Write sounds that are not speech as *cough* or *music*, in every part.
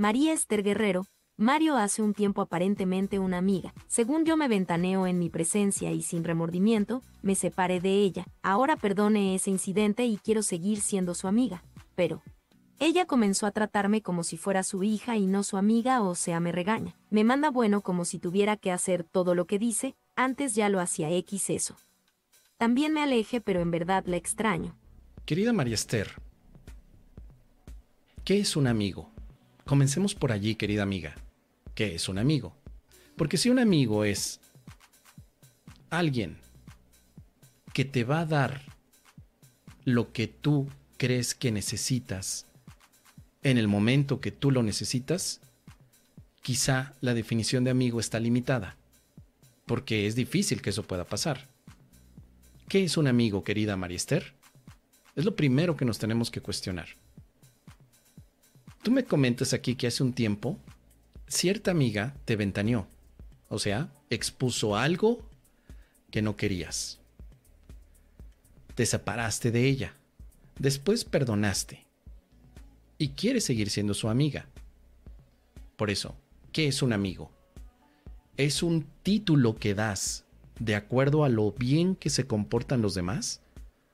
María Esther Guerrero, Mario hace un tiempo aparentemente una amiga. Según yo me ventaneo en mi presencia y sin remordimiento, me separé de ella. Ahora perdone ese incidente y quiero seguir siendo su amiga. Pero, ella comenzó a tratarme como si fuera su hija y no su amiga, o sea, me regaña. Me manda bueno como si tuviera que hacer todo lo que dice, antes ya lo hacía X eso. También me aleje, pero en verdad la extraño. Querida María Esther, ¿qué es un amigo? Comencemos por allí, querida amiga. ¿Qué es un amigo? Porque si un amigo es alguien que te va a dar lo que tú crees que necesitas en el momento que tú lo necesitas, quizá la definición de amigo está limitada, porque es difícil que eso pueda pasar. ¿Qué es un amigo, querida Mariester? Es lo primero que nos tenemos que cuestionar. Tú me comentas aquí que hace un tiempo cierta amiga te ventaneó, o sea, expuso algo que no querías. Te separaste de ella, después perdonaste y quieres seguir siendo su amiga. Por eso, ¿qué es un amigo? Es un título que das de acuerdo a lo bien que se comportan los demás.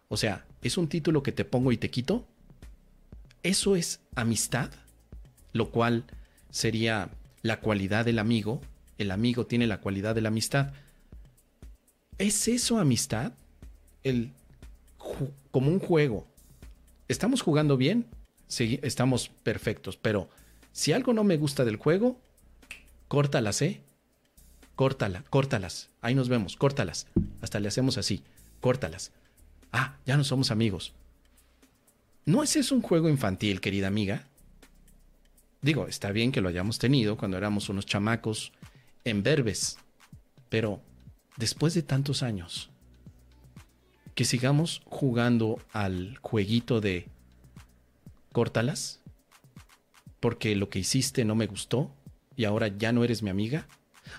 O sea, ¿es un título que te pongo y te quito? ¿Eso es amistad? Lo cual sería la cualidad del amigo, el amigo tiene la cualidad de la amistad. ¿Es eso amistad? El, como un juego. ¿Estamos jugando bien? Sí, estamos perfectos, pero si algo no me gusta del juego, córtalas, ¿eh? Córtala, córtalas. Ahí nos vemos, córtalas. Hasta le hacemos así, córtalas. Ah, ya no somos amigos. ¿No es eso un juego infantil, querida amiga? Digo, está bien que lo hayamos tenido cuando éramos unos chamacos en verbes, pero después de tantos años, que sigamos jugando al jueguito de córtalas, porque lo que hiciste no me gustó y ahora ya no eres mi amiga.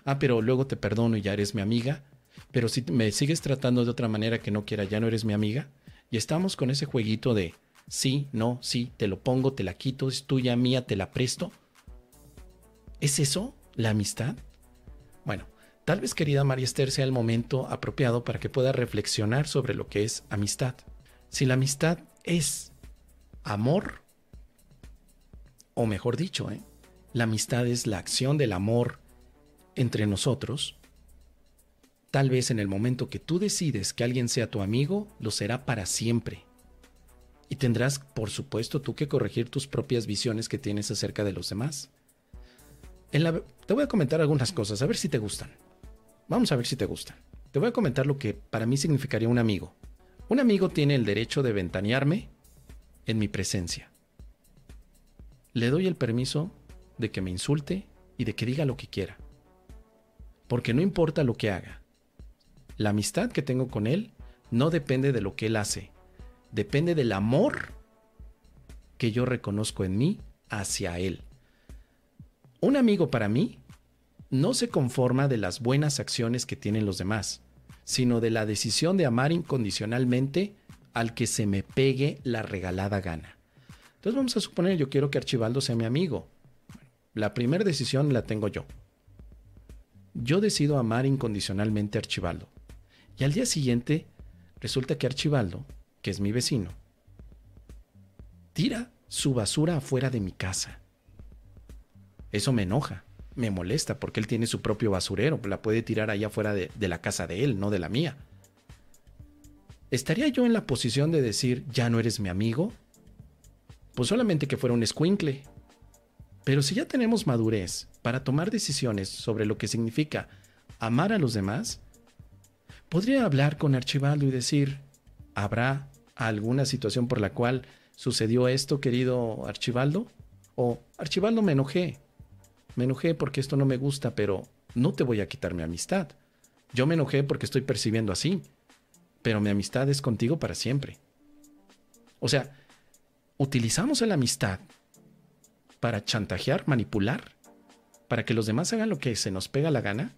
Ah, pero luego te perdono y ya eres mi amiga. Pero si me sigues tratando de otra manera que no quiera, ya no eres mi amiga. Y estamos con ese jueguito de sí, no, sí, te lo pongo, te la quito, es tuya, mía, te la presto. ¿Es eso la amistad? Bueno, tal vez querida María Esther sea el momento apropiado para que pueda reflexionar sobre lo que es amistad. Si la amistad es amor, o mejor dicho, ¿eh? la amistad es la acción del amor entre nosotros, tal vez en el momento que tú decides que alguien sea tu amigo, lo será para siempre. Y tendrás, por supuesto, tú que corregir tus propias visiones que tienes acerca de los demás. te voy a comentar algunas cosas, a ver si te gustan. Vamos a ver si te gustan. Te voy a comentar lo que para mí significaría un amigo. Un amigo tiene el derecho de ventanearme en mi presencia. Le doy el permiso de que me insulte y de que diga lo que quiera. Porque no importa lo que haga. La amistad que tengo con él no depende de lo que él hace, depende del amor que yo reconozco en mí hacia Él. Un amigo para mí no se conforma de las buenas acciones que tienen los demás, sino de la decisión de amar incondicionalmente al que se me pegue la regalada gana. Entonces vamos a suponer, yo quiero que Archibaldo sea mi amigo. la primera decisión la tengo yo. Yo decido amar incondicionalmente a Archibaldo. Y al día siguiente, resulta que Archibaldo que es mi vecino, tira su basura afuera de mi casa. Eso me enoja, me molesta, porque él tiene su propio basurero, la puede tirar allá afuera de, la casa de él, no de la mía. ¿Estaría yo en la posición de decir, ya no eres mi amigo? Pues solamente que fuera un escuincle. Pero si ya tenemos madurez para tomar decisiones sobre lo que significa amar a los demás, podría hablar con Archibaldo y decir, ¿habrá alguna situación por la cual sucedió esto, querido Archibaldo? O, Archibaldo, me enojé. Me enojé porque esto no me gusta, pero no te voy a quitar mi amistad. Yo me enojé porque estoy percibiendo así, pero mi amistad es contigo para siempre. O sea, utilizamos la amistad para chantajear, manipular, para que los demás hagan lo que se nos pega la gana,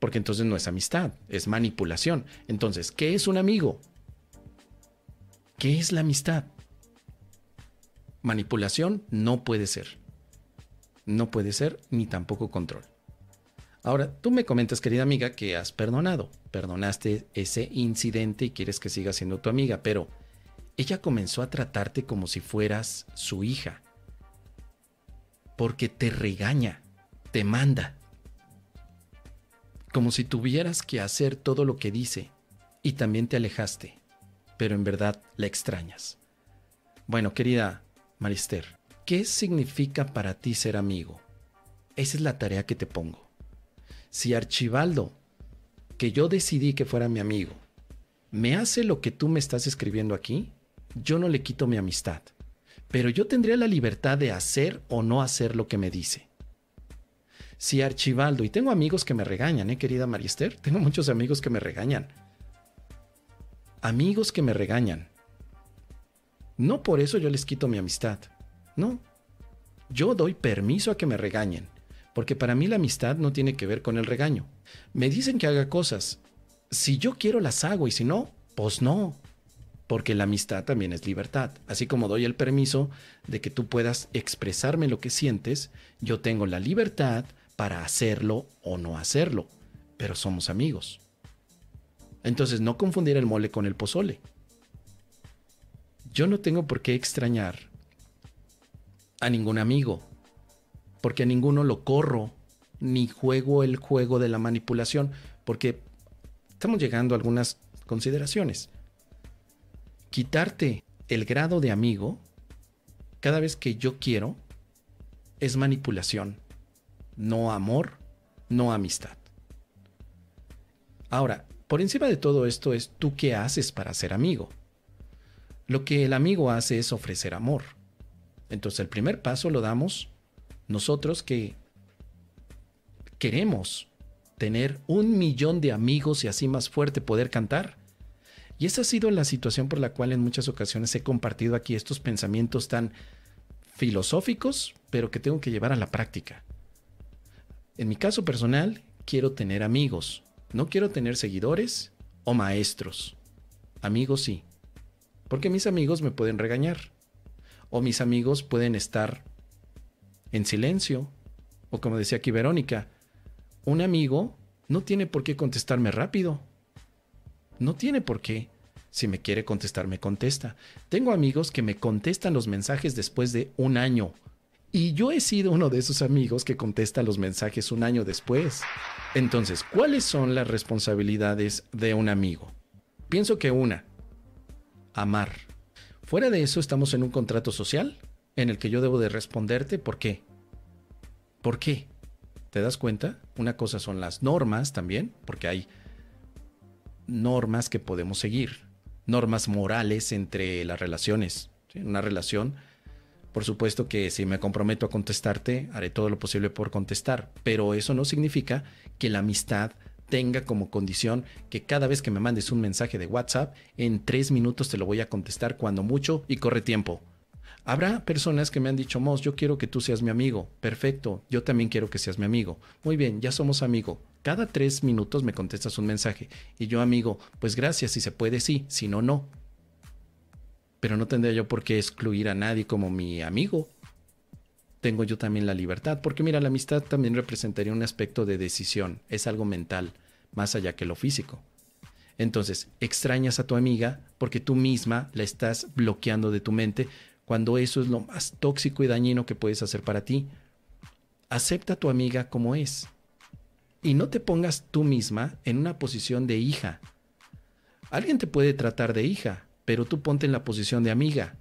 porque entonces no es amistad, es manipulación. Entonces, ¿qué es un amigo? ¿Qué es la amistad? Manipulación no puede ser. No puede ser ni tampoco control. Ahora, tú me comentas, querida amiga, que has perdonado. Perdonaste ese incidente y quieres que siga siendo tu amiga, pero ella comenzó a tratarte como si fueras su hija. Porque te regaña, te manda. Como si tuvieras que hacer todo lo que dice. Y también te alejaste, pero en verdad la extrañas. Bueno, querida Marister, ¿qué significa para ti ser amigo? Esa es la tarea que te pongo. Si Archibaldo, que yo decidí que fuera mi amigo, me hace lo que tú me estás escribiendo aquí, yo no le quito mi amistad, pero yo tendría la libertad de hacer o no hacer lo que me dice. Si Archibaldo, y tengo amigos que me regañan, ¿eh, querida Marister? *laughs* Tengo muchos amigos que me regañan. Amigos que me regañan. No por eso yo les quito mi amistad. No. Yo doy permiso a que me regañen, porque para mí la amistad no tiene que ver con el regaño. Me dicen que haga cosas. Si yo quiero las hago y si no, pues no. Porque la amistad también es libertad. Así como doy el permiso de que tú puedas expresarme lo que sientes, yo tengo la libertad para hacerlo o no hacerlo. Pero somos amigos. Entonces no confundir el mole con el pozole. Yo no tengo por qué extrañar a ningún amigo, porque a ninguno lo corro, ni juego el juego de la manipulación, porque estamos llegando a algunas consideraciones. Quitarte el grado de amigo cada vez que yo quiero es manipulación, no amor, no amistad. Ahora, por encima de todo esto es tú qué haces para ser amigo. Lo que el amigo hace es ofrecer amor. Entonces el primer paso lo damos nosotros que queremos tener un millón de amigos y así más fuerte poder cantar. Y esa ha sido la situación por la cual en muchas ocasiones he compartido aquí estos pensamientos tan filosóficos, pero que tengo que llevar a la práctica. En mi caso personal, quiero tener amigos. No quiero tener seguidores o maestros. Amigos sí, porque mis amigos me pueden regañar. O mis amigos pueden estar en silencio. O como decía aquí Verónica, un amigo no tiene por qué contestarme rápido. No tiene por qué. Si me quiere contestar, me contesta. Tengo amigos que me contestan los mensajes después de un año. Y yo he sido uno de esos amigos que contesta los mensajes un año después. Entonces, ¿cuáles son las responsabilidades de un amigo? Pienso que una, amar. Fuera de eso estamos en un contrato social en el que yo debo de responderte por qué. ¿Por qué? ¿Te das cuenta? Una cosa son las normas también, porque hay normas que podemos seguir, normas morales entre las relaciones. Una relación, por supuesto que si me comprometo a contestarte, haré todo lo posible por contestar, pero eso no significa que la amistad tenga como condición que cada vez que me mandes un mensaje de WhatsApp, en tres minutos te lo voy a contestar cuando mucho y corre tiempo. Habrá personas que me han dicho, Mos, yo quiero que tú seas mi amigo. Perfecto, yo también quiero que seas mi amigo. Muy bien, ya somos amigo. Cada tres minutos me contestas un mensaje. Y yo, amigo, pues gracias, si se puede, sí, si no, no. Pero no tendría yo por qué excluir a nadie como mi amigo. Tengo yo también la libertad, porque mira, la amistad también representaría un aspecto de decisión, es algo mental, más allá que lo físico. Entonces, extrañas a tu amiga porque tú misma la estás bloqueando de tu mente cuando eso es lo más tóxico y dañino que puedes hacer para ti. Acepta a tu amiga como es. Y no te pongas tú misma en una posición de hija. Alguien te puede tratar de hija, pero tú ponte en la posición de amiga.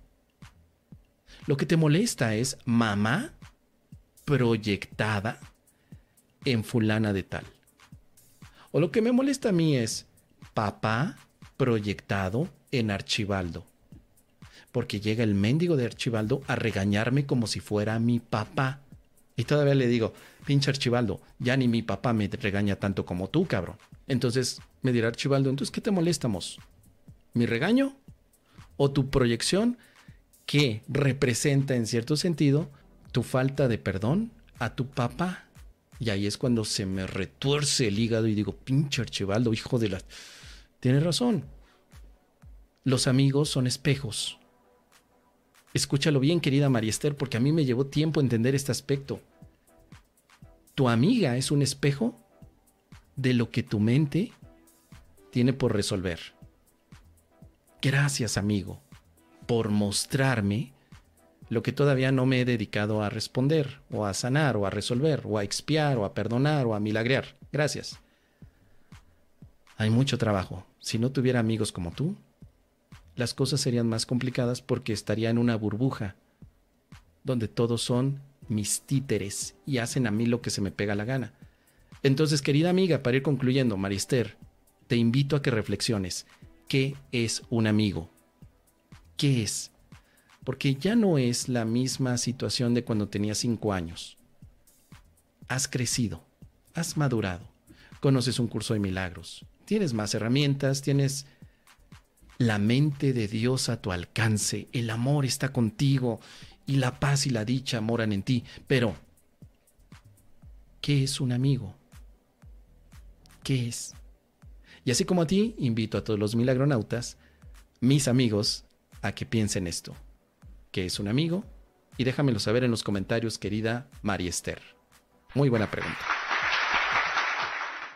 Lo que te molesta es mamá proyectada en fulana de tal. O lo que me molesta a mí es papá proyectado en Archibaldo porque llega el mendigo de Archibaldo a regañarme como si fuera mi papá. Y todavía le digo, pinche Archibaldo, ya ni mi papá me regaña tanto como tú, cabrón. Entonces me dirá Archibaldo, entonces, ¿qué te molestamos? ¿Mi regaño? ¿O tu proyección que representa en cierto sentido tu falta de perdón a tu papá? Y ahí es cuando se me retuerce el hígado y digo, pinche Archibaldo, hijo de la... Tienes razón. Los amigos son espejos. Escúchalo bien, querida María Esther, porque a mí me llevó tiempo entender este aspecto. Tu amiga es un espejo de lo que tu mente tiene por resolver. Gracias, amigo, por mostrarme lo que todavía no me he dedicado a responder, o a sanar, o a resolver, o a expiar, o a perdonar, o a milagrear. Gracias. Hay mucho trabajo. Si no tuviera amigos como tú, las cosas serían más complicadas porque estaría en una burbuja donde todos son mis títeres y hacen a mí lo que se me pega la gana. Entonces, querida amiga, para ir concluyendo, Marister, te invito a que reflexiones. ¿Qué es un amigo? ¿Qué es? Porque ya no es la misma situación de cuando tenías cinco años. Has crecido, has madurado, conoces un curso de milagros, tienes más herramientas, tienes la mente de Dios a tu alcance, el amor está contigo y la paz y la dicha moran en ti. Pero, ¿qué es un amigo? ¿Qué es? Y así como a ti, invito a todos los milagronautas, mis amigos, a que piensen esto. ¿Qué es un amigo? Y déjamelo saber en los comentarios, querida María Esther. Muy buena pregunta.